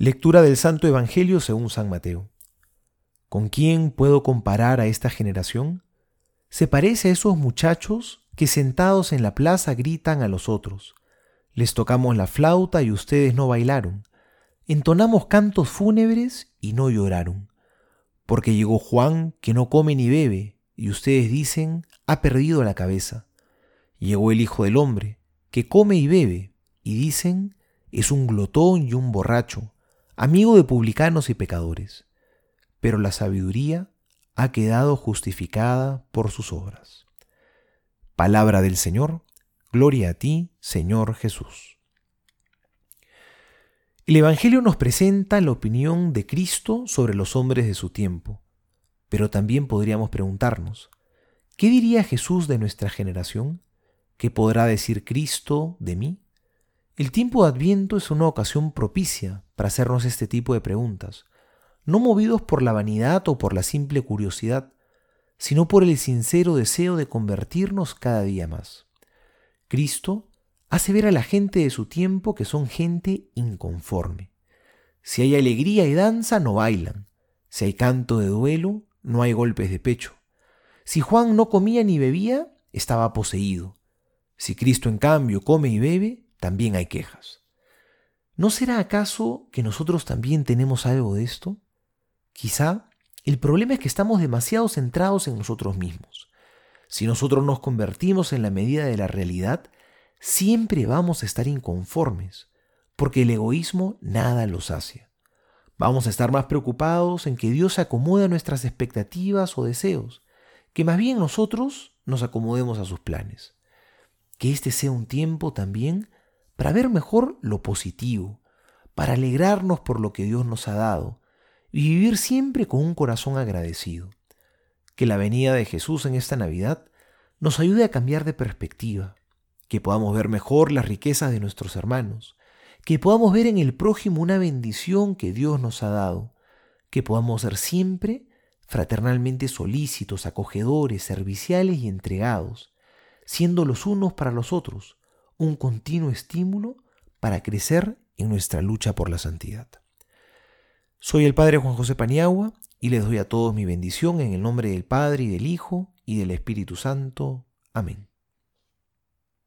Lectura del Santo Evangelio según San Mateo. ¿Con quién puedo comparar a esta generación? Se parece a esos muchachos que sentados en la plaza gritan a los otros. Les tocamos la flauta y ustedes no bailaron. Entonamos cantos fúnebres y no lloraron. Porque llegó Juan que no come ni bebe, y ustedes dicen, ha perdido la cabeza. Llegó el Hijo del Hombre, que come y bebe, y dicen, es un glotón y un borracho amigo de publicanos y pecadores, pero la sabiduría ha quedado justificada por sus obras. Palabra del Señor, gloria a ti, Señor Jesús. El Evangelio nos presenta la opinión de Cristo sobre los hombres de su tiempo, pero también podríamos preguntarnos, ¿qué diría Jesús de nuestra generación? ¿Qué podrá decir Cristo de mí? El tiempo de Adviento es una ocasión propicia para hacernos este tipo de preguntas, no movidos por la vanidad o por la simple curiosidad, sino por el sincero deseo de convertirnos cada día más. Cristo hace ver a la gente de su tiempo que son gente inconforme. Si hay alegría y danza, no bailan. Si hay canto de duelo, no hay golpes de pecho. Si Juan no comía ni bebía, estaba poseído. Si Cristo en cambio come y bebe, también hay quejas. ¿No será acaso que nosotros también tenemos algo de esto? Quizá el problema es que estamos demasiado centrados en nosotros mismos. Si nosotros nos convertimos en la medida de la realidad, siempre vamos a estar inconformes, porque el egoísmo nada lo sacia. Vamos a estar más preocupados en que Dios acomode a nuestras expectativas o deseos, que más bien nosotros nos acomodemos a sus planes. Que este sea un tiempo también para ver mejor lo positivo, para alegrarnos por lo que Dios nos ha dado y vivir siempre con un corazón agradecido. Que la venida de Jesús en esta Navidad nos ayude a cambiar de perspectiva, que podamos ver mejor las riquezas de nuestros hermanos, que podamos ver en el prójimo una bendición que Dios nos ha dado, que podamos ser siempre fraternalmente solícitos, acogedores, serviciales y entregados, siendo los unos para los otros, un continuo estímulo para crecer en nuestra lucha por la santidad. Soy el Padre Juan José Paniagua y les doy a todos mi bendición en el nombre del Padre y del Hijo y del Espíritu Santo. Amén.